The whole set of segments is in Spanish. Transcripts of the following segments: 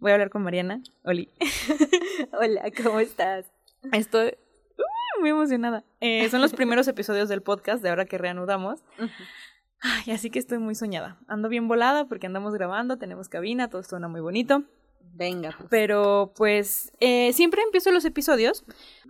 Voy a hablar con Mariana. Oli. Hola, ¿cómo estás? Estoy uh, muy emocionada. Eh, son los primeros episodios del podcast de ahora que reanudamos. Ay, así que estoy muy soñada. Ando bien volada porque andamos grabando, tenemos cabina, todo suena muy bonito. Venga. Pues. Pero pues eh, siempre empiezo los episodios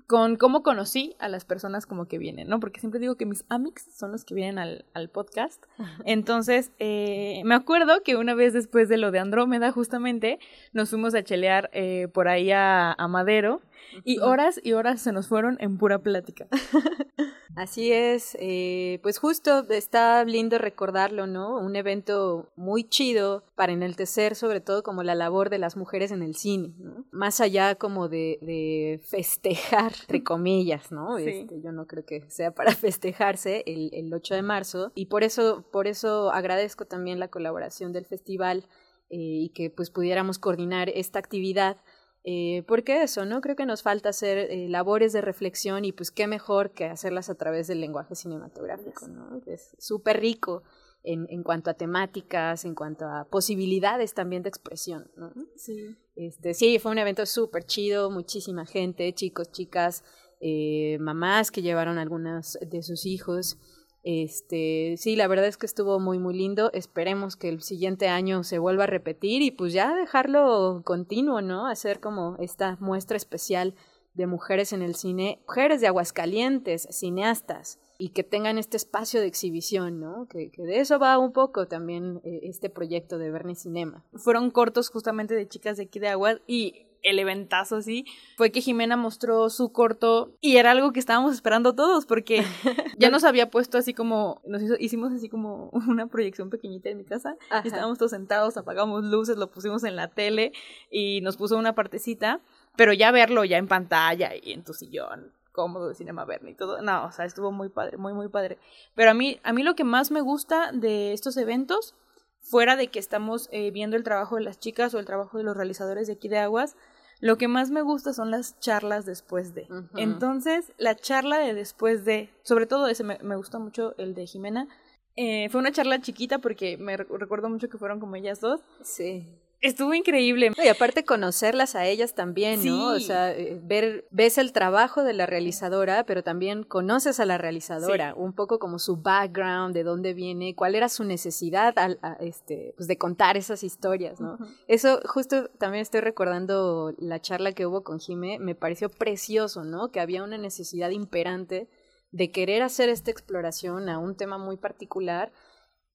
con cómo conocí a las personas como que vienen, ¿no? Porque siempre digo que mis amics son los que vienen al, al podcast. Entonces, eh, me acuerdo que una vez después de lo de Andrómeda, justamente, nos fuimos a chelear eh, por ahí a, a Madero y horas y horas se nos fueron en pura plática. Así es, eh, pues justo está lindo recordarlo, ¿no? Un evento muy chido para enaltecer sobre todo como la labor de las mujeres en el cine, ¿no? Más allá como de, de festejar, entre comillas, ¿no? Este, yo no creo que sea para festejarse el, el 8 de marzo y por eso, por eso agradezco también la colaboración del festival eh, y que pues pudiéramos coordinar esta actividad eh, porque eso, ¿no? Creo que nos falta hacer eh, labores de reflexión y pues qué mejor que hacerlas a través del lenguaje cinematográfico, ¿no? Es súper rico en, en, cuanto a temáticas, en cuanto a posibilidades también de expresión, ¿no? Sí. Este, sí, fue un evento súper chido, muchísima gente, chicos, chicas, eh, mamás que llevaron algunas de sus hijos. Este, sí, la verdad es que estuvo muy muy lindo. Esperemos que el siguiente año se vuelva a repetir y pues ya dejarlo continuo, ¿no? Hacer como esta muestra especial de mujeres en el cine, mujeres de Aguascalientes, cineastas, y que tengan este espacio de exhibición, ¿no? Que, que de eso va un poco también eh, este proyecto de Bernie Cinema. Fueron cortos justamente de chicas de aquí de Aguas y el eventazo así, fue que Jimena mostró su corto y era algo que estábamos esperando todos porque ya nos había puesto así como, nos hizo, hicimos así como una proyección pequeñita en mi casa, y estábamos todos sentados, apagamos luces, lo pusimos en la tele y nos puso una partecita, pero ya verlo ya en pantalla y en tu sillón cómodo de Cinema Verne y todo. No, o sea, estuvo muy padre, muy, muy padre. Pero a mí, a mí lo que más me gusta de estos eventos, fuera de que estamos eh, viendo el trabajo de las chicas o el trabajo de los realizadores de aquí de Aguas, lo que más me gusta son las charlas después de. Entonces, la charla de después de, sobre todo ese me, me gustó mucho el de Jimena. Eh, fue una charla chiquita porque me recuerdo mucho que fueron como ellas dos. Sí. Estuvo increíble. Y aparte conocerlas a ellas también, ¿no? O sea, eh, ver, ves el trabajo de la realizadora, pero también conoces a la realizadora, un poco como su background, de dónde viene, cuál era su necesidad a, este, pues de contar esas historias, ¿no? Eso, justo también estoy recordando la charla que hubo con Jime, me pareció precioso, ¿no? Que había una necesidad imperante de querer hacer esta exploración a un tema muy particular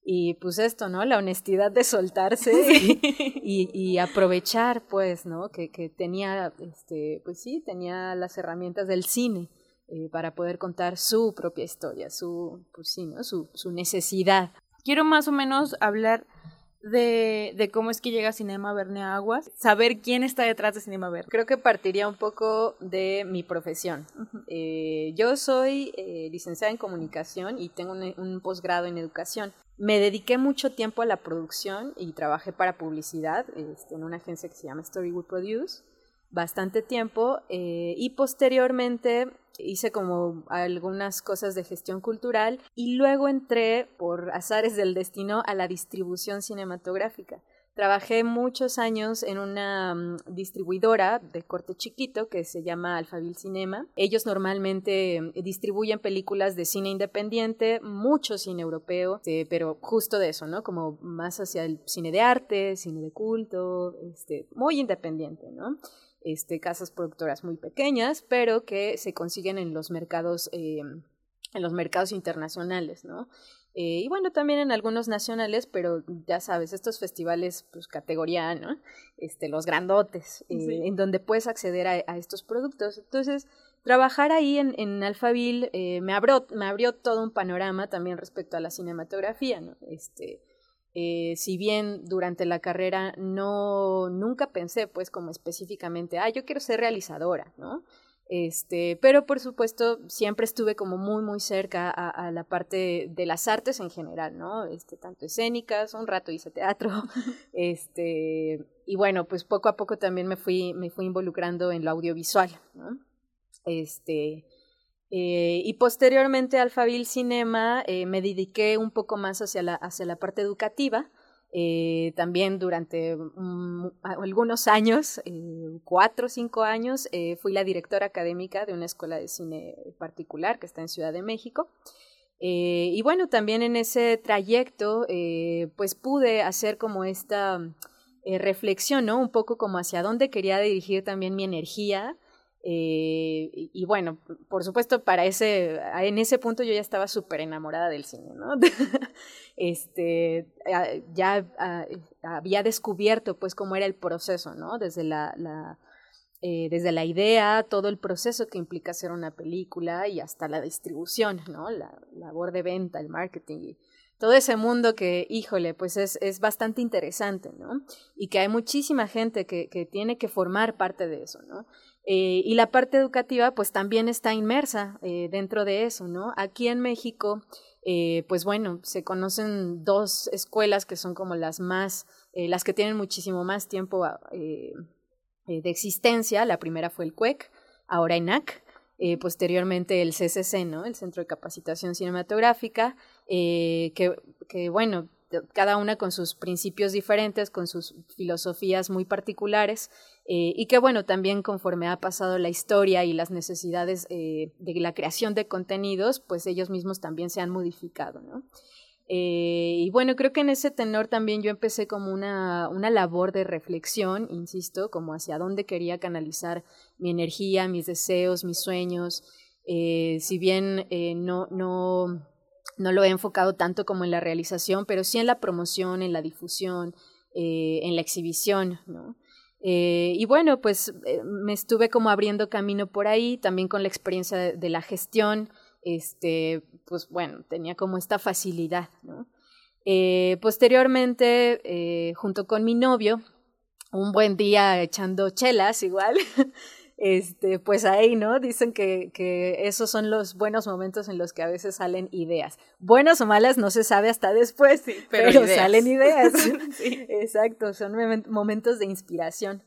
y pues esto, ¿no? La honestidad de soltarse y, y, aprovechar, pues, ¿no? Que, que, tenía, este, pues sí, tenía las herramientas del cine eh, para poder contar su propia historia, su, pues sí, ¿no? Su, su necesidad. Quiero más o menos hablar de, de, cómo es que llega Cinema Verne a Aguas, saber quién está detrás de Cinema Verne. Creo que partiría un poco de mi profesión. Uh -huh. eh, yo soy eh, licenciada en comunicación y tengo un, un posgrado en educación. Me dediqué mucho tiempo a la producción y trabajé para publicidad este, en una agencia que se llama Storywood Produce, bastante tiempo, eh, y posteriormente hice como algunas cosas de gestión cultural y luego entré por azares del destino a la distribución cinematográfica. Trabajé muchos años en una um, distribuidora de corte chiquito que se llama Alphaville Cinema. Ellos normalmente um, distribuyen películas de cine independiente, mucho cine europeo, este, pero justo de eso, ¿no? Como más hacia el cine de arte, cine de culto, este, muy independiente, ¿no? Este, casas productoras muy pequeñas, pero que se consiguen en los mercados, eh, en los mercados internacionales, ¿no? Eh, y bueno, también en algunos nacionales, pero ya sabes, estos festivales, pues categoría, ¿no? Este, los grandotes, eh, sí. en donde puedes acceder a, a, estos productos. Entonces, trabajar ahí en, en Alphaville eh, me, abrió, me abrió todo un panorama también respecto a la cinematografía, ¿no? Este, eh, si bien durante la carrera no, nunca pensé, pues, como específicamente, ah, yo quiero ser realizadora, ¿no? Este, pero por supuesto siempre estuve como muy muy cerca a, a, la parte de las artes en general, ¿no? Este, tanto escénicas, un rato hice teatro, este, y bueno, pues poco a poco también me fui, me fui involucrando en lo audiovisual, ¿no? Este, eh, y posteriormente al Fabil Cinema eh, me dediqué un poco más hacia la, hacia la parte educativa, Eh, también durante algunos años, cuatro o cinco años, fui la directora académica de una escuela de cine particular que está en Ciudad de México. y bueno, también en ese trayecto, pues pude hacer como esta reflexión, ¿no? Un poco como hacia dónde quería dirigir también mi energía, eh, y, bueno, por supuesto, para ese, en ese punto yo ya estaba súper enamorada del cine, este, ya había descubierto pues cómo era el proceso, ¿no? Desde la, la eh, desde la idea, todo el proceso que implica hacer una película y hasta la distribución, ¿no? La labor de venta, el marketing todo ese mundo que, híjole, pues es, es bastante interesante, ¿no? Y que hay muchísima gente que, que tiene que formar parte de eso, ¿no? Eh, y la parte educativa, pues también está inmersa eh, dentro de eso, ¿no? Aquí en México, eh, pues bueno, se conocen dos escuelas que son como las más, las que tienen muchísimo más tiempo de existencia. La primera fue el CUEC, ahora ENAC, posteriormente el CCC, ¿no? El Centro de Capacitación Cinematográfica, que, que, bueno, cada una con sus principios diferentes, con sus filosofías muy particulares, eh, y que bueno, también conforme ha pasado la historia y las necesidades eh, de la creación de contenidos, pues ellos mismos también se han modificado, ¿no? Eh, y bueno, creo que en ese tenor también yo empecé como una, una labor de reflexión, insisto, como hacia dónde quería canalizar mi energía, mis deseos, mis sueños. si bien no, no no lo he enfocado tanto como en la realización, pero sí en la promoción, en la difusión, eh, en la exhibición. Eh, y bueno, pues eh, me estuve como abriendo camino por ahí, también con la experiencia de, la gestión, este, pues bueno, tenía como esta facilidad, ¿no? posteriormente, junto con mi novio, un buen día echando chelas igual, este, pues ahí, ¿no? Dicen que, que, esos son los buenos momentos en los que a veces salen ideas. Buenas o malas no se sabe hasta después, pero, salen ideas. Exacto, son momentos de inspiración.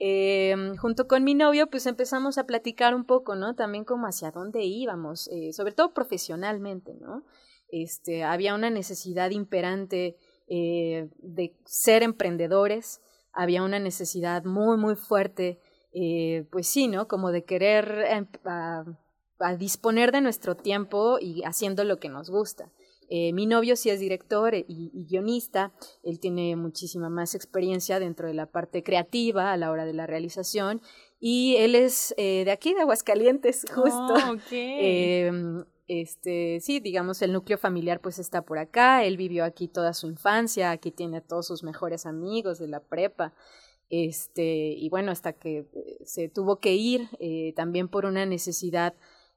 Em, junto con mi novio, pues empezamos a platicar un poco, ¿no? También como hacia dónde íbamos, eh, sobre todo profesionalmente, ¿no? Este, había una necesidad imperante eh, de ser emprendedores, había una necesidad muy, muy fuerte eh, pues sí, ¿no? Como de querer em, a, disponer de nuestro tiempo y haciendo lo que nos gusta. Eh, mi novio sí es director y, guionista, él tiene muchísima más experiencia dentro de la parte creativa a la hora de la realización y él es eh, de aquí, de Aguascalientes, justo. Oh, este, sí, digamos, el núcleo familiar pues está por acá, él vivió aquí toda su infancia, aquí tiene a todos sus mejores amigos de la prepa. Este, y bueno, hasta que eh, se tuvo que ir eh, también por una necesidad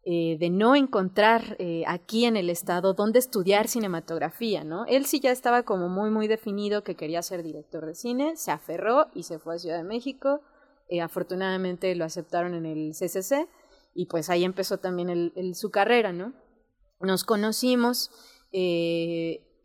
eh, de no encontrar aquí en el estado dónde estudiar cinematografía, ¿no? Él sí ya estaba como muy, muy definido que quería ser director de cine, se aferró y se fue a Ciudad de México. afortunadamente lo aceptaron en el CCC y pues ahí empezó también su carrera, ¿no? Nos conocimos,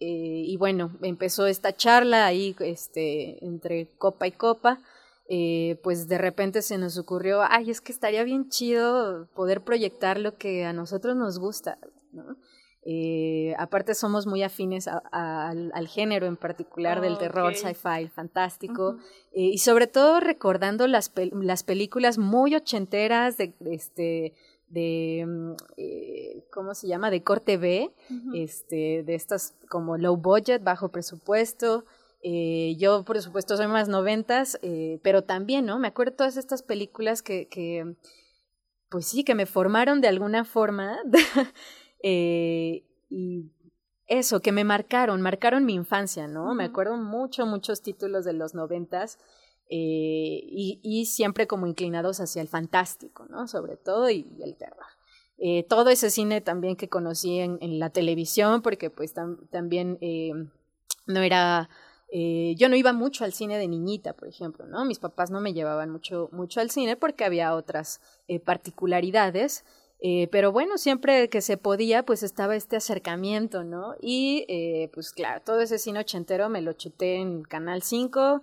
y bueno, empezó esta charla ahí este, entre copa y copa. Eh, pues de repente se nos ocurrió, ay, es que estaría bien chido poder proyectar lo que a nosotros nos gusta, ¿no? Eh, aparte somos muy afines al, género en particular del terror, sci-fi, fantástico, y sobre todo recordando las, las películas muy ochenteras de, de este de, mm, eh, ¿cómo se llama? De corte B, este, de estas como low budget, bajo presupuesto. Eh, yo, por supuesto, soy más noventas, eh, pero también, ¿no? Me acuerdo de todas estas películas que, que pues sí, que me formaron de alguna forma. y eso, que me marcaron, marcaron mi infancia, ¿no? Me acuerdo mucho, muchos títulos de los noventas eh, y, siempre como inclinados hacia el fantástico, ¿no? Sobre todo y, el terror. Eh, todo ese cine también que conocí en, la televisión, porque pues también eh, no era... yo no iba mucho al cine de niñita, por ejemplo, ¿no? Mis papás no me llevaban mucho, mucho al cine porque había otras particularidades. pero bueno, siempre que se podía, pues estaba este acercamiento, ¿no? Y pues claro, todo ese cine ochentero me lo chuté en Canal 5,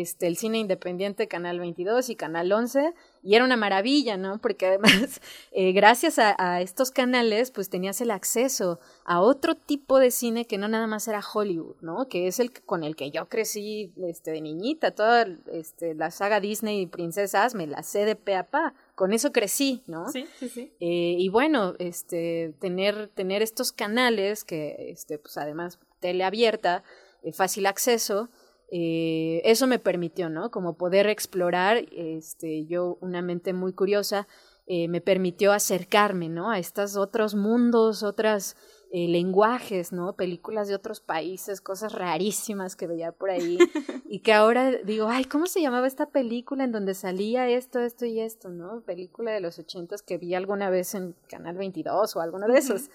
este, el cine independiente Canal 22 y Canal 11, y era una maravilla, ¿no? Porque además, eh, gracias a, estos canales, pues tenías el acceso a otro tipo de cine que no nada más era Hollywood, ¿no? Que es el con el que yo crecí este, de niñita, toda este, la saga Disney y Princesas me la sé de pe a pa, con eso crecí, ¿no? Sí, sí, sí. Eh, y bueno, este, tener, tener estos canales que, este, pues además, teleabierta, eh, fácil acceso, eh, eso me permitió, ¿no? Como poder explorar, este, yo una mente muy curiosa, eh, me permitió acercarme, ¿no? A estos otros mundos, otras eh, lenguajes, ¿no? Películas de otros países, cosas rarísimas que veía por ahí y que ahora digo, ay, ¿cómo se llamaba esta película en donde salía esto, esto y esto, ¿no? Película de los ochentas que vi alguna vez en Canal 22 o alguno de esos.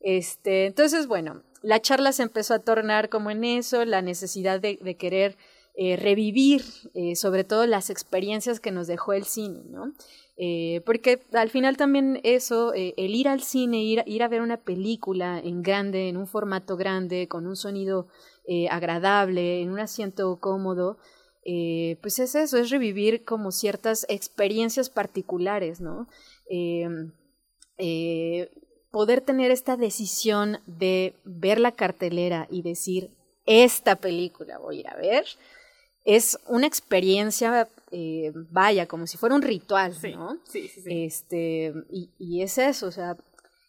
Este, entonces, bueno, la charla se empezó a tornar como en eso, la necesidad de, querer eh, revivir eh, sobre todo las experiencias que nos dejó el cine, ¿no? Eh, porque al final también eso, el ir al cine, ir, ir a ver una película en grande, en un formato grande, con un sonido agradable, en un asiento cómodo, pues es eso, es revivir como ciertas experiencias particulares, ¿no? Poder tener esta decisión de ver la cartelera y decir, esta película voy a ir a ver, es una experiencia, eh, vaya, como si fuera un ritual, ¿no? Sí, sí, sí. Este, y, es eso, o sea,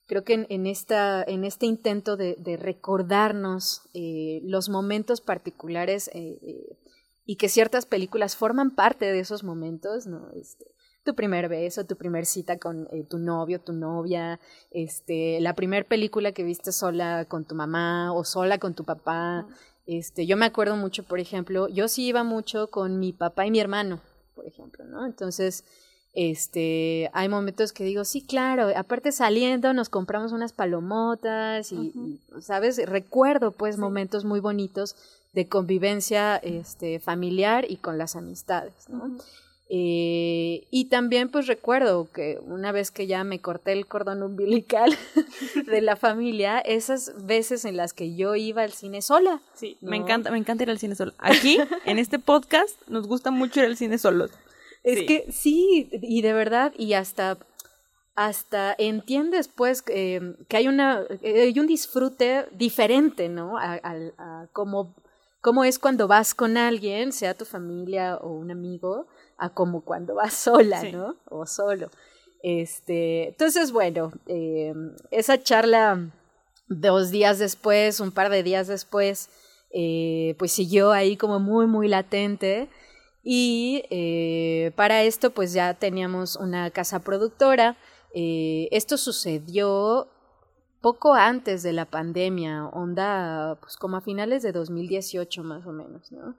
creo que en, esta, en este intento de, recordarnos eh, los momentos particulares eh, y que ciertas películas forman parte de esos momentos, ¿no? Este, tu primer beso, tu primer cita con eh, tu novio, tu novia, este, la primer película que viste sola con tu mamá o sola con tu papá. Este, yo me acuerdo mucho, por ejemplo, yo sí iba mucho con mi papá y mi hermano, por ejemplo, ¿no? Entonces, este, hay momentos que digo, sí, claro, aparte saliendo nos compramos unas palomotas y, ¿sabes? Recuerdo pues momentos muy bonitos de convivencia este, familiar y con las amistades, ¿no? Eh, y también pues recuerdo que una vez que ya me corté el cordón umbilical de la familia, esas veces en las que yo iba al cine sola. Sí, me encanta, me encanta ir al cine sola. Aquí, en este podcast, nos gusta mucho ir al cine solos. Es que sí, y de verdad, y hasta hasta entiendes pues que hay una hay un disfrute diferente, ¿no? A, a, cómo, cómo es cuando vas con alguien, sea tu familia o un amigo, a como cuando vas sola, ¿no? O solo. Este, entonces, bueno, eh, esa charla dos días después, un par de días después, eh, pues siguió ahí como muy, muy latente. Y eh, para esto, pues ya teníamos una casa productora. esto sucedió poco antes de la pandemia, onda, pues como a finales de 2018 más o menos, ¿no?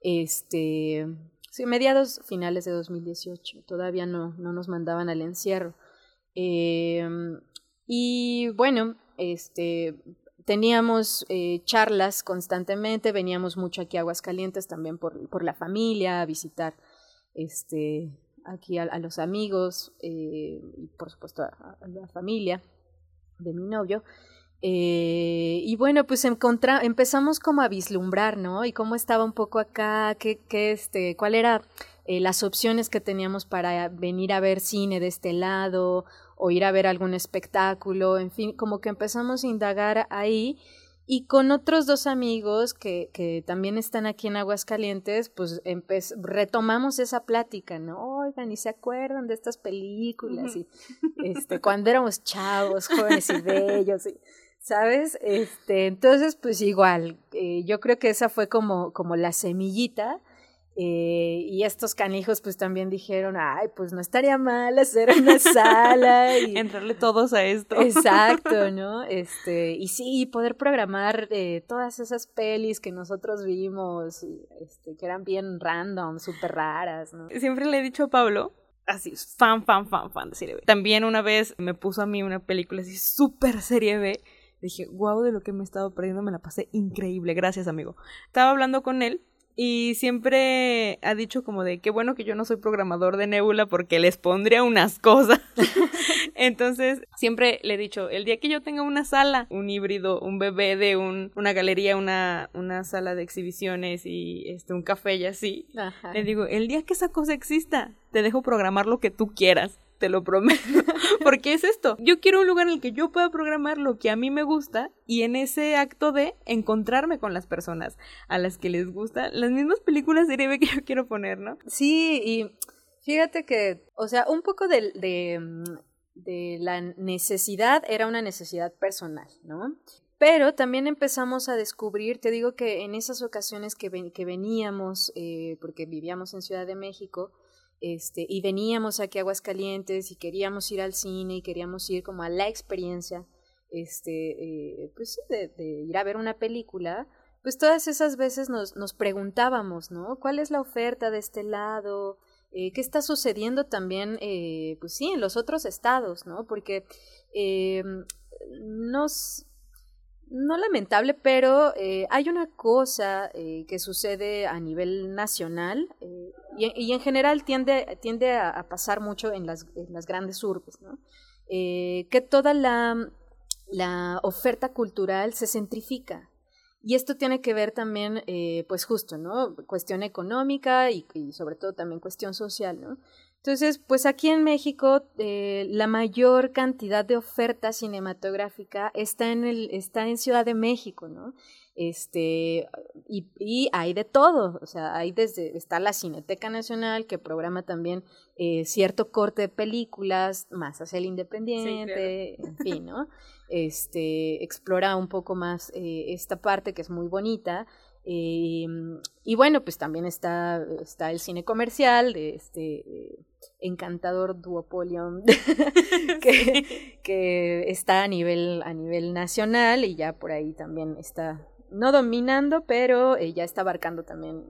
Este, Sí, mediados finales de 2018. Todavía no, no nos mandaban al encierro. Em, y bueno, este, teníamos eh, charlas constantemente, veníamos mucho aquí a Aguascalientes también por, por la familia, a visitar este, aquí a, los amigos eh, y por supuesto a, la familia de mi novio. Eh, y bueno, pues encontra empezamos como a vislumbrar, ¿no? Y cómo estaba un poco acá, qué, qué este, cuál era eh, las opciones que teníamos para venir a ver cine de este lado o ir a ver algún espectáculo, en fin, como que empezamos a indagar ahí y con otros dos amigos que, que también están aquí en Aguascalientes, pues retomamos esa plática, ¿no? Oigan, ¿y se acuerdan de estas películas? Y este, cuando éramos chavos, jóvenes y bellos. Y, ¿sabes? Este, entonces, pues igual, eh, yo creo que esa fue como, como la semillita. Eh, y estos canijos pues también dijeron, ay, pues no estaría mal hacer una sala y entrarle todos a esto. Exacto, ¿no? Este, y sí, poder programar eh, todas esas pelis que nosotros vimos, este, que eran bien random, súper raras, ¿no? Siempre le he dicho a Pablo, así, fan, fan, fan, fan de serie B. También una vez me puso a mí una película así súper serie B Dije, wow, de lo que me he estado perdiendo, me la pasé increíble. Gracias, amigo. Estaba hablando con él y siempre ha dicho como de qué bueno que yo no soy programador de Nebula porque les pondría unas cosas. Entonces, siempre le he dicho, el día que yo tenga una sala, un híbrido, un bebé de un, una galería, una, una sala de exhibiciones y este, un café y así, le digo, el día que esa cosa exista, te dejo programar lo que tú quieras te lo prometo. Porque es esto. Yo quiero un lugar en el que yo pueda programar lo que a mí me gusta y en ese acto de encontrarme con las personas a las que les gusta las mismas películas de que yo quiero poner, ¿no? Sí, y fíjate que, o sea, un poco de, de, la necesidad era una necesidad personal, ¿no? Pero también empezamos a descubrir, te digo que en esas ocasiones que, que veníamos, eh, porque vivíamos en Ciudad de México, este, y veníamos aquí a Aguascalientes y queríamos ir al cine y queríamos ir como a la experiencia, este, eh, pues de, ir a ver una película, pues todas esas veces nos, nos preguntábamos, ¿no? ¿Cuál es la oferta de este lado? Eh, ¿Qué está sucediendo también, eh, pues sí, en los otros estados, ¿no? Porque nos, no lamentable, pero eh, hay una cosa eh, que sucede a nivel nacional eh, y, en general tiende, tiende a, pasar mucho en las, grandes urbes, ¿no? que toda la, la, oferta cultural se centrifica. Y esto tiene que ver también, pues justo, ¿no? Cuestión económica y, y sobre todo también cuestión social, ¿no? Entonces, pues aquí en México eh, la mayor cantidad de oferta cinematográfica está en el, está en Ciudad de México, ¿no? Este, y, y hay de todo, o sea, hay desde, está la Cineteca Nacional que programa también eh, cierto corte de películas, más hacia el independiente, en fin, ¿no? Este, explora un poco más eh, esta parte que es muy bonita. Eh, y bueno, pues también está, está el cine comercial de este encantador duopolio que, que, está a nivel, a nivel nacional y ya por ahí también está, no dominando, pero eh, ya está abarcando también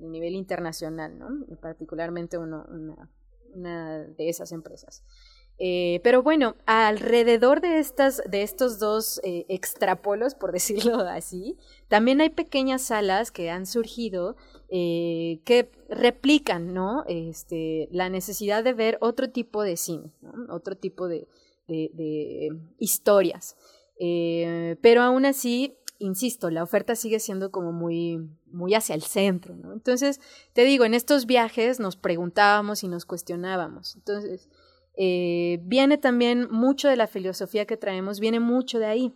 el nivel internacional, ¿no? particularmente uno, una, una de esas empresas. Eh, pero bueno, alrededor de, estas, de estos dos eh, extrapolos, por decirlo así, también hay pequeñas salas que han surgido eh, que replican ¿no? este, la necesidad de ver otro tipo de cine, otro tipo de, de, historias. pero aún así, insisto, la oferta sigue siendo como muy, muy hacia el centro. Entonces, te digo, en estos viajes nos preguntábamos y nos cuestionábamos. Entonces, eh, viene también mucho de la filosofía que traemos, viene mucho de ahí.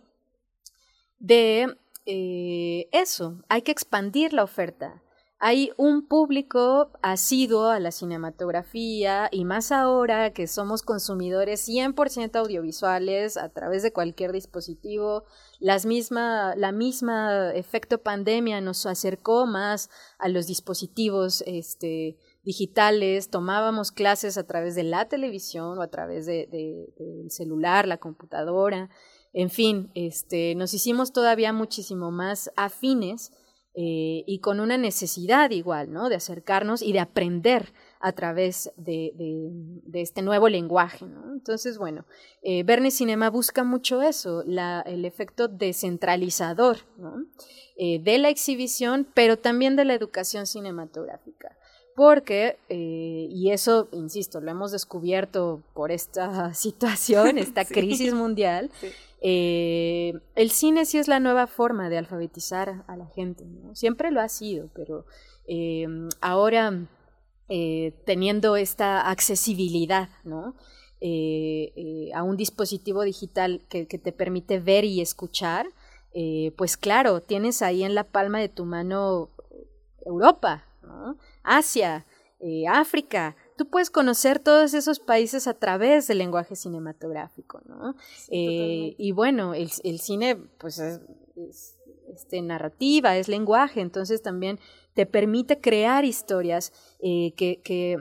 De eh, eso, hay que expandir la oferta. Hay un público asiduo a la cinematografía y más ahora que somos consumidores 100% audiovisuales a través de cualquier dispositivo, las misma, la misma efecto pandemia nos acercó más a los dispositivos este, digitales, tomábamos clases a través de la televisión o a través de, del celular, la computadora, en fin, este, nos hicimos todavía muchísimo más afines eh, y con una necesidad igual, ¿no? De acercarnos y de aprender a través de, de este nuevo lenguaje. Entonces, bueno, eh, Verne Cinema busca mucho eso, el efecto descentralizador. Eh, de la exhibición, pero también de la educación cinematográfica porque, eh, y eso, insisto, lo hemos descubierto por esta situación, esta crisis mundial, eh, el cine sí es la nueva forma de alfabetizar a la gente, ¿no? Siempre lo ha sido, pero eh, ahora teniendo esta accesibilidad, ¿no? a un dispositivo digital que, que, te permite ver y escuchar, pues claro, tienes ahí en la palma de tu mano Europa, ¿no? Asia, eh, África. Tú puedes conocer todos esos países a través del lenguaje cinematográfico, ¿no? Eh, y bueno, el, cine, pues es, este, narrativa, es lenguaje, entonces también te permite crear historias eh, que, que,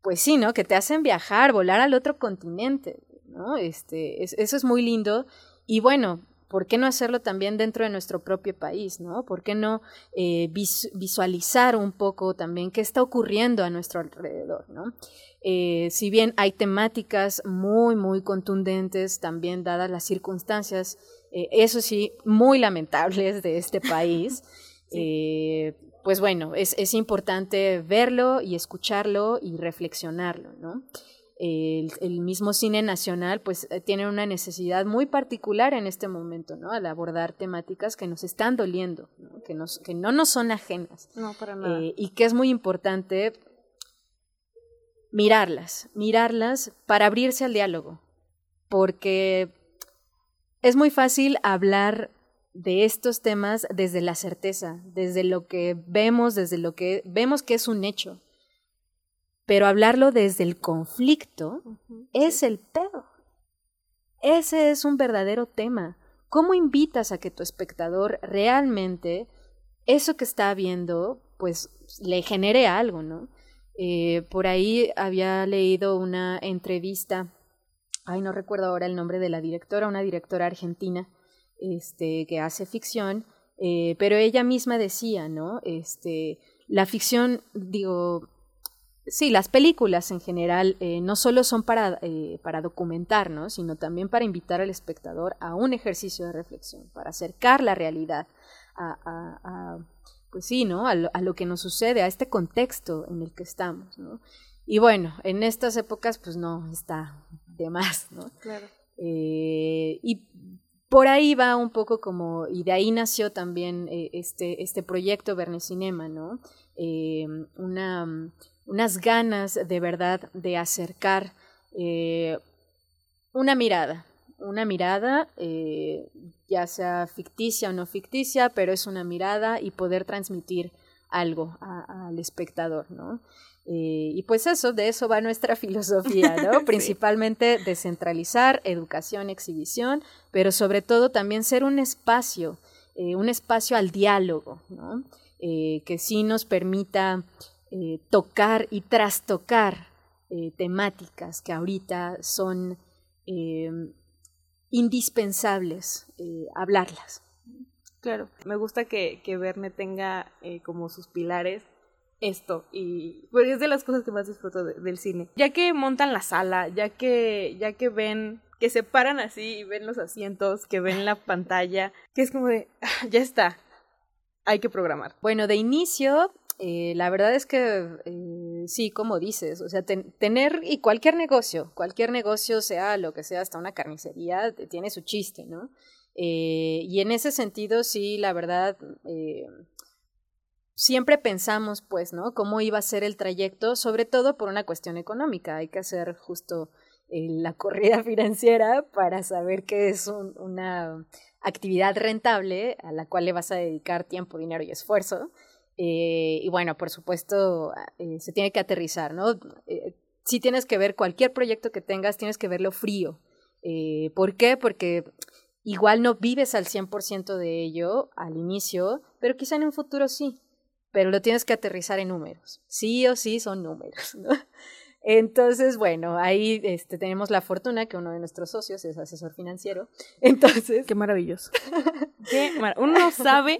pues sí, ¿no? Que te hacen viajar, volar al otro continente, ¿no? Este, eso es muy lindo. Y bueno, ¿por qué no hacerlo también dentro de nuestro propio país? ¿no? ¿Por qué no eh, visualizar un poco también qué está ocurriendo a nuestro alrededor? ¿no? Eh, si bien hay temáticas muy, muy contundentes, también dadas las circunstancias, eh, eso sí, muy lamentables de este país, pues bueno, es, es, importante verlo y escucharlo y reflexionarlo, ¿no? El, mismo cine nacional pues eh, tiene una necesidad muy particular en este momento, ¿no? Al abordar temáticas que nos están doliendo, Que, nos, que no nos son ajenas. No, para nada. Eh, y que es muy importante mirarlas, mirarlas para abrirse al diálogo, porque es muy fácil hablar de estos temas desde la certeza, desde lo que vemos, desde lo que vemos que es un hecho. Pero hablarlo desde el conflicto es el pedo. Ese es un verdadero tema. ¿Cómo invitas a que tu espectador realmente eso que está viendo, pues le genere algo, ¿no? Eh, por ahí había leído una entrevista, ay, no recuerdo ahora el nombre de la directora, una directora argentina, este, que hace ficción, eh, pero ella misma decía, ¿no? Este, la ficción, digo, sí, las películas en general eh, no solo son para, eh, para documentar, ¿no? sino también para invitar al espectador a un ejercicio de reflexión, para acercar la realidad a, a, a pues sí, ¿no? A lo, a lo, que nos sucede, a este contexto en el que estamos, ¿no? Y bueno, en estas épocas, pues no, está de más, ¿no? Claro. Eh, y por ahí va un poco como, y de ahí nació también eh, este, este proyecto Verne Cinema, ¿no? Eh, una, unas ganas de verdad de acercar eh, una mirada, una mirada, eh, ya sea ficticia o no ficticia, pero es una mirada y poder transmitir algo al espectador, ¿no? Eh, y pues eso, de eso va nuestra filosofía, ¿no? sí. Principalmente descentralizar, educación, exhibición, pero sobre todo también ser un espacio, eh, un espacio al diálogo, ¿no? Eh, que sí nos permita eh, tocar y trastocar eh, temáticas que ahorita son indispensables hablarlas. Claro, me gusta que, que Verne tenga como sus pilares esto y pues es de las cosas que más disfruto de, del cine. Ya que montan la sala, ya que ya que ven que se paran así y ven los asientos, que ven la pantalla, que es como de ah, ya está. Hay que programar. Bueno, de inicio eh, la verdad es que eh, sí, como dices, o sea, ten, tener y cualquier negocio, cualquier negocio, sea lo que sea, hasta una carnicería, tiene su chiste, ¿no? Eh, y en ese sentido, sí, la verdad, eh, siempre pensamos, pues, ¿no? Cómo iba a ser el trayecto, sobre todo por una cuestión económica. Hay que hacer justo la corrida financiera para saber qué es un, una actividad rentable a la cual le vas a dedicar tiempo, dinero y esfuerzo. Eh, y bueno, por supuesto, eh, se tiene que aterrizar, ¿no? Eh, si tienes que ver cualquier proyecto que tengas, tienes que verlo frío. Eh, ¿Por qué? Porque igual no vives al 100% de ello al inicio, pero quizá en un futuro sí. Pero lo tienes que aterrizar en números. Sí o sí son números, ¿no? Entonces, bueno, ahí este, tenemos la fortuna que uno de nuestros socios es asesor financiero. Entonces. Qué maravilloso. Qué mar uno sabe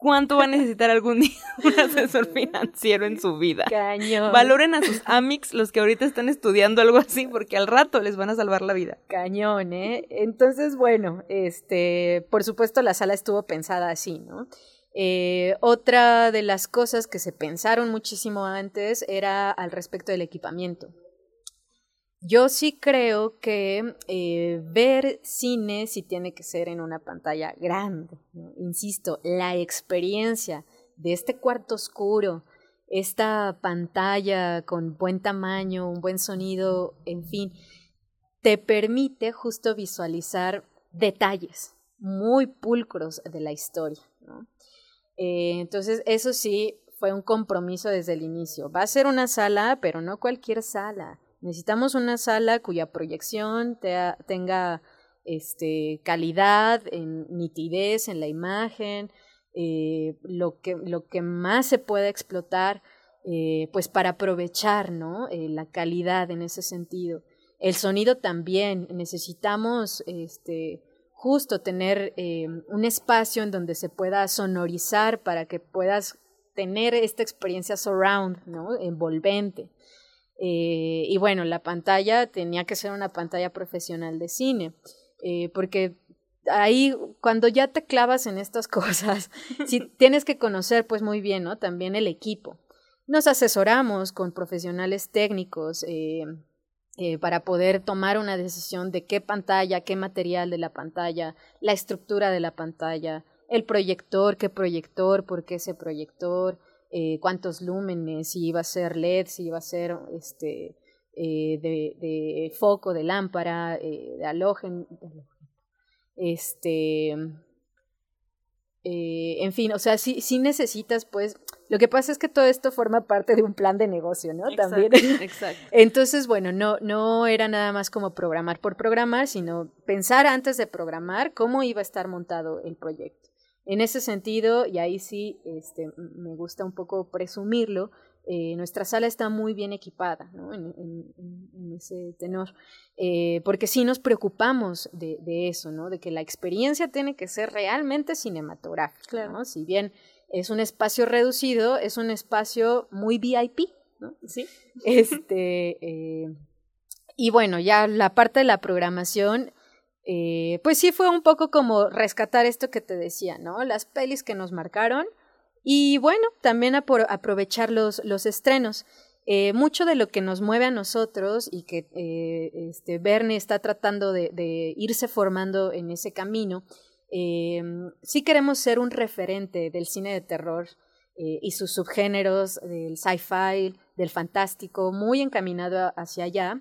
cuánto va a necesitar algún día un asesor financiero en su vida. Cañón. Valoren a sus amics los que ahorita están estudiando algo así porque al rato les van a salvar la vida. Cañón, ¿eh? Entonces, bueno, este, por supuesto la sala estuvo pensada así, ¿no? Eh, otra de las cosas que se pensaron muchísimo antes era al respecto del equipamiento. Yo sí creo que eh, ver cine sí tiene que ser en una pantalla grande. Insisto, la experiencia de este cuarto oscuro, esta pantalla con buen tamaño, un buen sonido, en fin, te permite justo visualizar detalles muy pulcros de la historia. Eh, entonces, eso sí fue un compromiso desde el inicio. Va a ser una sala, pero no cualquier sala. Necesitamos una sala cuya proyección te, tenga este, calidad, en nitidez en la imagen, eh, lo, que, lo que más se pueda explotar, eh, pues para aprovechar ¿no? Eh, la calidad en ese sentido. El sonido también, necesitamos este, justo tener un espacio en donde se pueda sonorizar para que puedas tener esta experiencia surround, ¿no? envolvente. Eh, y bueno, la pantalla tenía que ser una pantalla profesional de cine, eh, porque ahí cuando ya te clavas en estas cosas, sí, tienes que conocer pues muy bien, ¿no? También el equipo. Nos asesoramos con profesionales técnicos, eh, para poder tomar una decisión de qué pantalla, qué material de la pantalla, la estructura de la pantalla, el proyector, qué proyector, por qué ese proyector, eh, cuántos lúmenes, si iba a ser LED, si iba a ser este, eh, de, de, foco, de lámpara, de halógeno, este, en fin, o sea, sí, sí necesitas pues lo que pasa es que todo esto forma parte de un plan de negocio, ¿no? También. Exacto. Entonces, bueno, no, no era nada más como programar por programar, sino pensar antes de programar cómo iba a estar montado el proyecto. En ese sentido, y ahí sí este, me gusta un poco presumirlo, eh, nuestra sala está muy bien equipada ¿no? en, ese tenor, eh, porque sí nos preocupamos de, de, eso, ¿no? de que la experiencia tiene que ser realmente cinematográfica. ¿no? Si bien es un espacio reducido, es un espacio muy VIP, ¿no? Sí. Este, eh, y bueno, ya la parte de la programación, eh, pues sí fue un poco como rescatar esto que te decía, ¿no? Las pelis que nos marcaron y bueno, también aprovechar los, los estrenos. Eh, mucho de lo que nos mueve a nosotros y que este, Bernie está tratando de, de irse formando en ese camino eh, sí queremos ser un referente del cine de terror eh, y sus subgéneros, del sci-fi, del fantástico, muy encaminado hacia allá.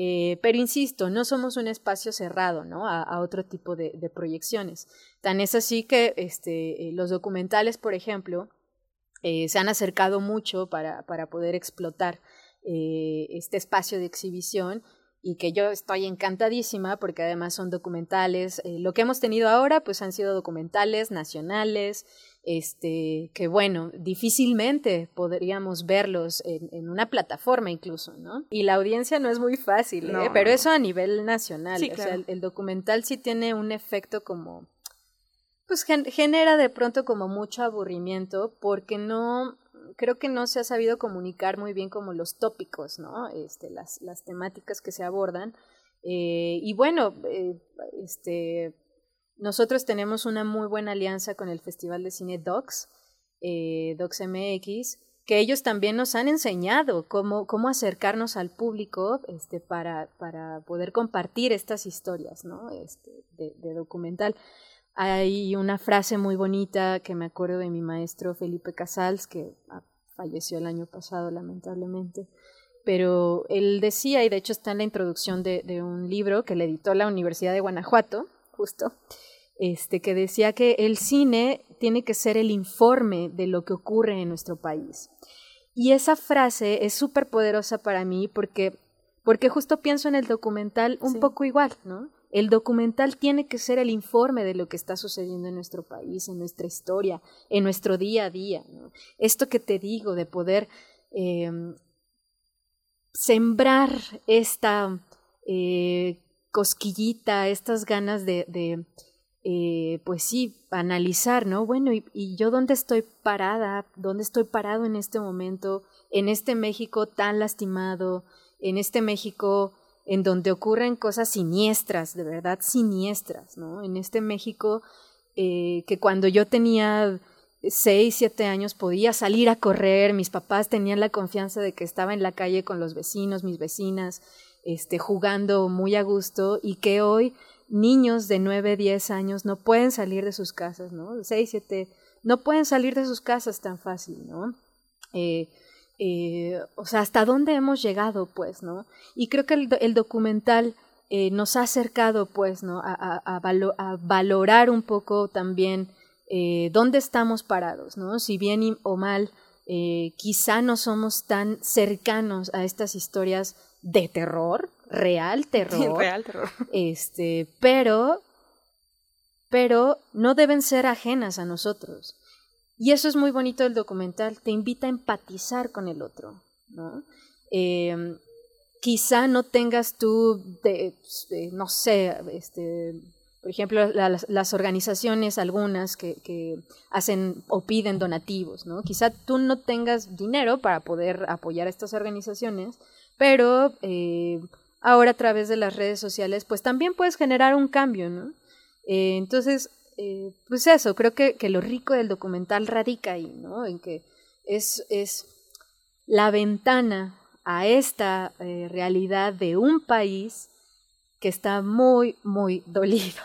Eh, pero insisto, no somos un espacio cerrado ¿no? a, otro tipo de, proyecciones. Tan es así que este, los documentales, por ejemplo, se han acercado mucho para, para poder explotar este espacio de exhibición y que yo estoy encantadísima porque además son documentales. Eh, lo que hemos tenido ahora pues han sido documentales nacionales, este, que bueno, difícilmente podríamos verlos en, una plataforma incluso, ¿no? Y la audiencia no es muy fácil, ¿eh? pero eso a nivel nacional. o sea, el, documental sí tiene un efecto como, pues genera de pronto como mucho aburrimiento porque no, creo que no se ha sabido comunicar muy bien como los tópicos, ¿no? Este, las, las temáticas que se abordan. Eh, y bueno, eh, este, nosotros tenemos una muy buena alianza con el Festival de Cine Docs, eh, Docs MX, que ellos también nos han enseñado cómo, cómo acercarnos al público este, para, para poder compartir estas historias ¿no? este, de, de documental. Hay una frase muy bonita que me acuerdo de mi maestro Felipe Casals, que falleció el año pasado lamentablemente, pero él decía, y de hecho está en la introducción de, un libro que le editó la Universidad de Guanajuato, justo, este, que decía que el cine tiene que ser el informe de lo que ocurre en nuestro país. Y esa frase es súper poderosa para mí porque, porque justo pienso en el documental un poco igual, ¿no? El documental tiene que ser el informe de lo que está sucediendo en nuestro país, en nuestra historia, en nuestro día a día. Esto que te digo de poder em, sembrar esta eh, cosquillita, estas ganas de, eh, pues sí, analizar, ¿no? Bueno, y, y, yo dónde estoy parada? ¿Dónde estoy parado en este momento? En este México tan lastimado, en este México en donde ocurren cosas siniestras, de verdad siniestras, ¿no? En este México eh, que cuando yo tenía seis, siete años podía salir a correr, mis papás tenían la confianza de que estaba en la calle con los vecinos, mis vecinas, este, jugando muy a gusto y que hoy niños de nueve, diez años no pueden salir de sus casas, ¿no? Seis, siete, no pueden salir de sus casas tan fácil, ¿no? Eh, eh, o sea, hasta dónde hemos llegado, pues, ¿no? Y creo que el, documental eh, nos ha acercado, pues, ¿no? A, a, valorar un poco también eh, dónde estamos parados, ¿no? Si bien o mal, quizá no somos tan cercanos a estas historias de terror, real terror. real terror. Este, pero, pero no deben ser ajenas a nosotros. Y eso es muy bonito del documental, te invita a empatizar con el otro, ¿no? Em, quizá no tengas tú, no sé, este, por ejemplo, las, organizaciones, algunas que, que, hacen o piden donativos, ¿no? Quizá tú no tengas dinero para poder apoyar a estas organizaciones, pero eh, ahora a través de las redes sociales, pues también puedes generar un cambio, ¿no? Eh, entonces, eh, pues eso, creo que, que, lo rico del documental radica ahí, ¿no? En que es, es la ventana a esta eh, realidad de un país que está muy, muy dolido.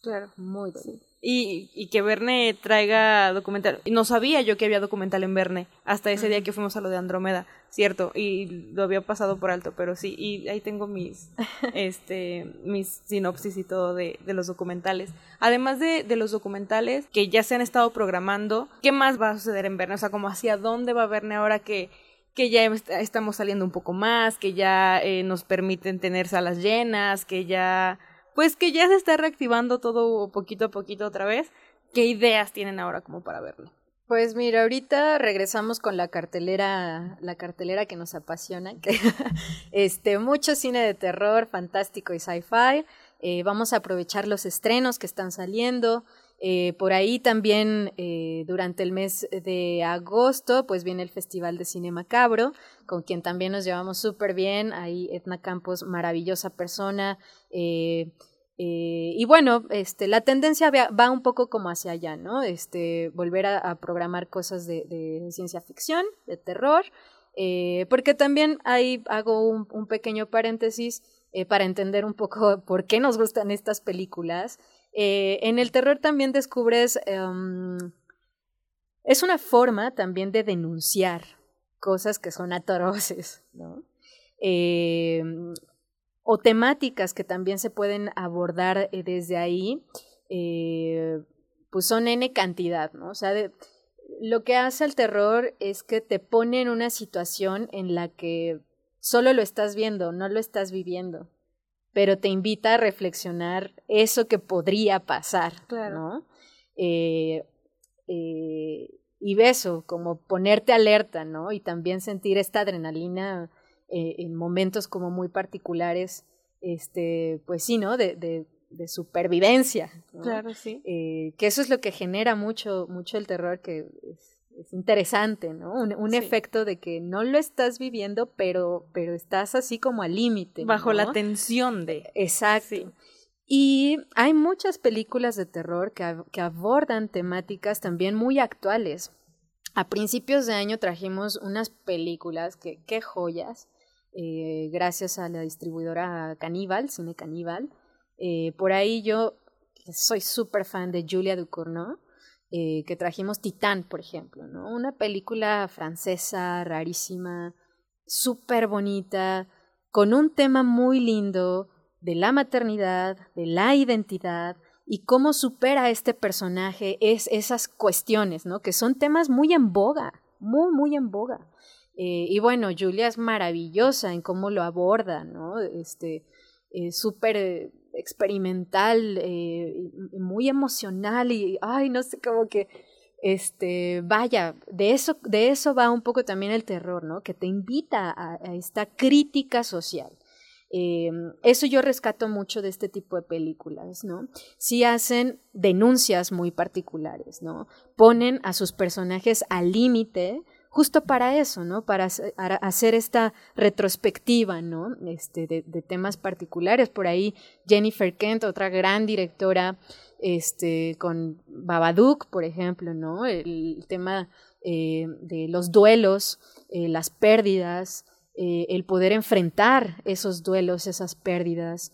Claro. Muy dolido. Y, y, que Verne traiga documental. No sabía yo que había documental en Verne hasta ese día que fuimos a lo de Andrómeda, cierto, y lo había pasado por alto, pero sí, y ahí tengo mis, este, mis sinopsis y todo de, de los documentales. Además de, de, los documentales que ya se han estado programando, ¿qué más va a suceder en Verne? O sea, como hacia dónde va Verne ahora que, que ya estamos saliendo un poco más, que ya eh, nos permiten tener salas llenas, que ya pues que ya se está reactivando todo poquito a poquito otra vez. ¿Qué ideas tienen ahora como para verlo? Pues mira, ahorita regresamos con la cartelera, la cartelera que nos apasiona, que este, mucho cine de terror, fantástico y sci-fi. Eh, vamos a aprovechar los estrenos que están saliendo. Eh, por ahí también eh, durante el mes de agosto pues viene el Festival de Cine Macabro, con quien también nos llevamos súper bien. Ahí Edna Campos, maravillosa persona. Eh, y bueno, este, la tendencia va un poco como hacia allá, ¿no? Este, volver a, programar cosas de, ciencia ficción, de terror, porque también ahí hago un pequeño paréntesis para entender un poco por qué nos gustan estas películas. Eh, en el terror también descubres... Em, es una forma también de denunciar cosas que son atroces, ¿no? Em, o temáticas que también se pueden abordar eh, desde ahí, eh, pues son N cantidad, ¿no? O sea, lo que hace el terror es que te pone en una situación en la que solo lo estás viendo, no lo estás viviendo pero te invita a reflexionar eso que podría pasar, ¿no? Eh, eh, y beso, como ponerte alerta, ¿no? Y también sentir esta adrenalina eh, en momentos como muy particulares, este, pues sí, ¿no? De, de, de supervivencia. Claro, sí. que eso es lo que genera mucho, mucho el terror, que es, es interesante, ¿no? Un, efecto de que no lo estás viviendo, pero, pero estás así como al límite. Bajo la tensión de. Exacto. Y hay muchas películas de terror que, que, abordan temáticas también muy actuales. A principios de año trajimos unas películas que, qué joyas, eh, gracias a la distribuidora Caníbal, Cine Caníbal. Eh, por ahí yo soy súper fan de Julia Ducournau eh, que trajimos Titán, por ejemplo, ¿no? Una película francesa rarísima, súper bonita, con un tema muy lindo de la maternidad, de la identidad y cómo supera este personaje es esas cuestiones, ¿no? Que son temas muy en boga, muy, muy en boga. Eh, y bueno, Julia es maravillosa en cómo lo aborda, ¿no? Este, eh, súper experimental, eh, muy emocional y, ay, no sé, como que, este, vaya, de eso, de eso va un poco también el terror, ¿no? Que te invita a, esta crítica social. Eh, eso yo rescato mucho de este tipo de películas, ¿no? Sí hacen denuncias muy particulares, ¿no? Ponen a sus personajes al límite justo para eso, ¿no? Para hacer esta retrospectiva, ¿no? Este, de, temas particulares. Por ahí Jennifer Kent, otra gran directora, este, con Babadook, por ejemplo, ¿no? El tema eh, de los duelos, eh, las pérdidas, eh, el poder enfrentar esos duelos, esas pérdidas.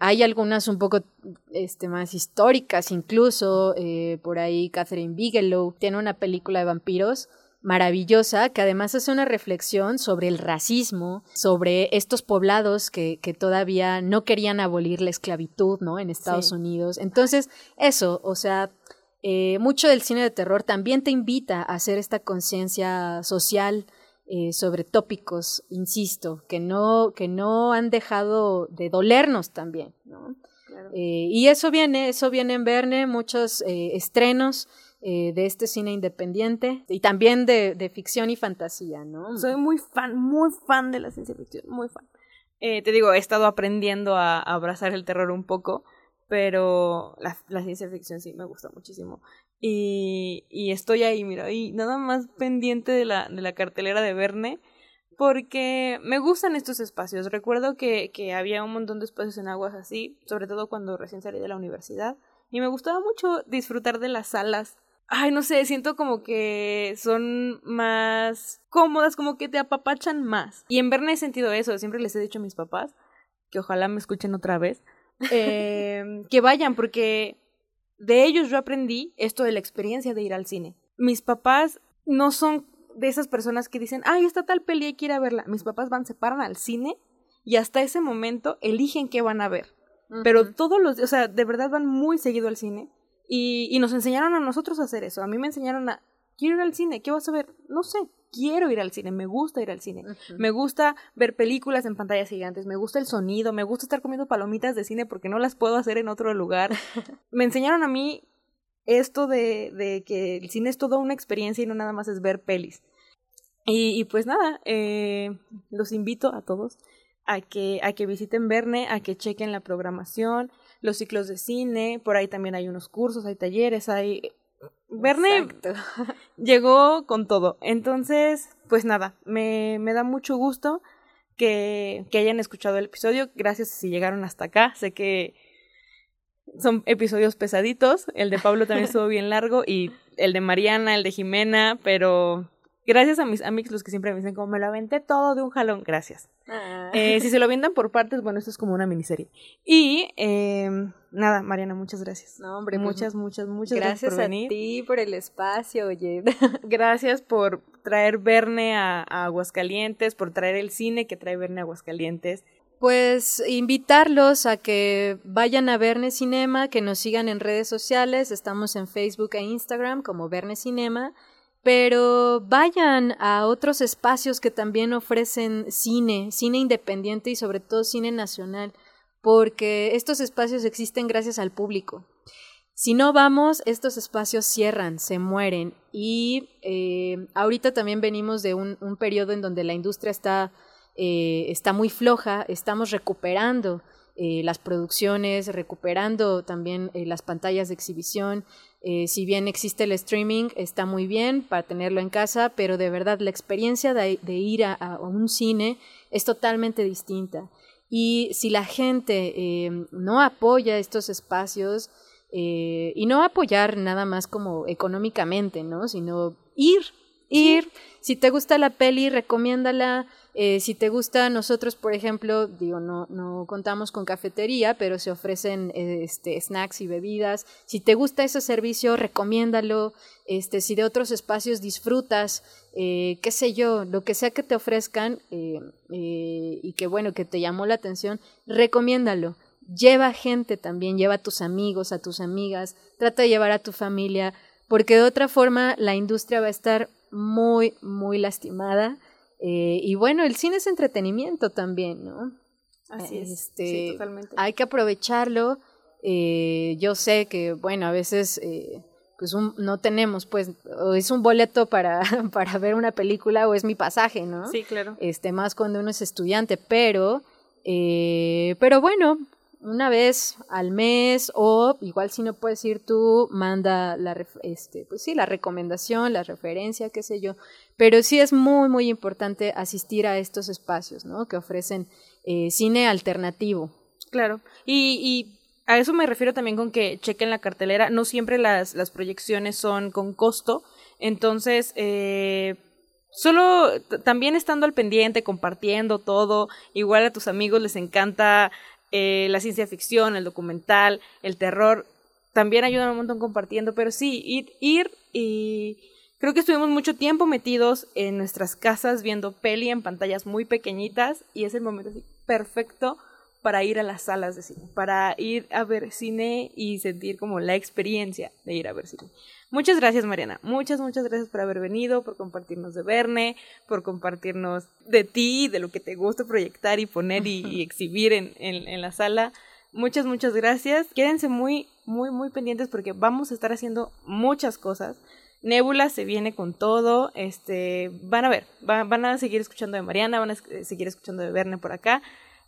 hay algunas un poco este, más históricas, incluso por ahí Catherine Bigelow tiene una película de vampiros maravillosa que además hace una reflexión sobre el racismo, sobre estos poblados que, que todavía no querían abolir la esclavitud, ¿no? En Estados Unidos. Entonces, eso, o sea, eh, mucho del cine de terror también te invita a hacer esta conciencia social eh, sobre tópicos, insisto, que no, que no han dejado de dolernos también, ¿no? Eh, y eso viene, eso viene en Verne, muchos estrenos eh, de este cine independiente y también de, de, ficción y fantasía, ¿no? Soy muy fan, muy fan de la ciencia ficción, muy fan. Eh, te digo, he estado aprendiendo a, abrazar el terror un poco, pero la, la, ciencia ficción sí me gusta muchísimo. Y, y estoy ahí, mira, y nada más pendiente de la, de la cartelera de Verne, porque me gustan estos espacios. Recuerdo que, que había un montón de espacios en aguas así, sobre todo cuando recién salí de la universidad, y me gustaba mucho disfrutar de las salas ay, no sé, siento como que son más cómodas, como que te apapachan más. Y en Verne he sentido eso, siempre les he dicho a mis papás, que ojalá me escuchen otra vez, eh, que vayan, porque de ellos yo aprendí esto de la experiencia de ir al cine. Mis papás no son de esas personas que dicen, ay, está tal peli, hay que ir a verla. Mis papás van, se paran al cine y hasta ese momento eligen qué van a ver. Pero todos los, o sea, de verdad van muy seguido al cine y, y nos enseñaron a nosotros a hacer eso. A mí me enseñaron a, quiero ir al cine, ¿qué vas a ver? No sé, quiero ir al cine, me gusta ir al cine, me gusta ver películas en pantallas gigantes, me gusta el sonido, me gusta estar comiendo palomitas de cine porque no las puedo hacer en otro lugar. me enseñaron a mí esto de, de, que el cine es toda una experiencia y no nada más es ver pelis. Y, y pues nada, eh, los invito a todos a que, a que visiten Verne, a que chequen la programación, los ciclos de cine, por ahí también hay unos cursos, hay talleres, hay... Verne llegó con todo. Entonces, pues nada, me, me da mucho gusto que, que hayan escuchado el episodio. Gracias si llegaron hasta acá. Sé que son episodios pesaditos. El de Pablo también estuvo bien largo y el de Mariana, el de Jimena, pero gracias a mis amigos los que siempre me dicen como me lo aventé todo de un jalón, gracias. Ah. Eh, si se lo avientan por partes, bueno, esto es como una miniserie. Y eh, nada, Mariana, muchas gracias. No, hombre, pues, muchas, muchas, muchas gracias, gracias por venir. a ti por el espacio, oye. gracias por traer Verne a, a Aguascalientes, por traer el cine que trae Verne a Aguascalientes. Pues invitarlos a que vayan a Verne Cinema, que nos sigan en redes sociales, estamos en Facebook e Instagram como Verne Cinema, pero vayan a otros espacios que también ofrecen cine, cine independiente y sobre todo cine nacional, porque estos espacios existen gracias al público. Si no vamos, estos espacios cierran, se mueren y eh, ahorita también venimos de un, periodo en donde la industria está eh, está muy floja, estamos recuperando eh, las producciones, recuperando también eh, las pantallas de exhibición. si bien existe el streaming, está muy bien para tenerlo en casa, pero de verdad la experiencia de, ir a, un cine es totalmente distinta. Y si la gente no apoya estos espacios, y no apoyar nada más como económicamente, ¿no? Sino ir, ir. Si te gusta la peli, recomiéndala. Eh, si te gusta, nosotros, por ejemplo, digo, no, no contamos con cafetería, pero se ofrecen este, snacks y bebidas. Si te gusta ese servicio, recomiéndalo. Este, si de otros espacios disfrutas, eh, qué sé yo, lo que sea que te ofrezcan eh, y que bueno, que te llamó la atención, recomiéndalo. Lleva gente también, lleva a tus amigos, a tus amigas, trata de llevar a tu familia, porque de otra forma la industria va a estar muy, muy lastimada eh, y bueno, el cine es entretenimiento también, ¿no? Así es. Este, sí, totalmente. Hay que aprovecharlo. Eh, yo sé que, bueno, a veces eh, pues no tenemos, pues, o es un boleto para, para ver una película o es mi pasaje, ¿no? Sí, claro. Este, más cuando uno es estudiante, pero, pero bueno, una vez al mes o igual si no puedes ir tú, manda la, este, pues sí, la recomendación, la referencia, qué sé yo. Pero sí es muy, muy importante asistir a estos espacios, ¿no? Que ofrecen eh, cine alternativo. Claro. Y, y a eso me refiero también con que chequen la cartelera. No siempre las, las proyecciones son con costo. Entonces, eh, solo también estando al pendiente, compartiendo todo, igual a tus amigos les encanta eh, la ciencia ficción, el documental, el terror, también ayudan un montón compartiendo, pero sí, ir, ir y creo que estuvimos mucho tiempo metidos en nuestras casas viendo peli en pantallas muy pequeñitas y es el momento así perfecto para ir a las salas de cine, para ir a ver cine y sentir como la experiencia de ir a ver cine. Muchas gracias, Mariana. Muchas, muchas gracias por haber venido, por compartirnos de Verne, por compartirnos de ti, de lo que te gusta proyectar y poner y, exhibir en, en, la sala. Muchas, muchas gracias. Quédense muy, muy, muy pendientes porque vamos a estar haciendo muchas cosas. Nebula se viene con todo. Este, van a ver, van a seguir escuchando de Mariana, van a seguir escuchando de Verne por acá.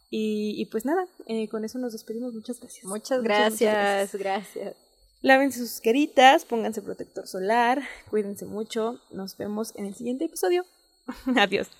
Y, pues nada, eh, con eso nos despedimos. Muchas gracias. Muchas gracias, gracias. Lávense sus caritas, pónganse protector solar, cuídense mucho. Nos vemos en el siguiente episodio. Adiós.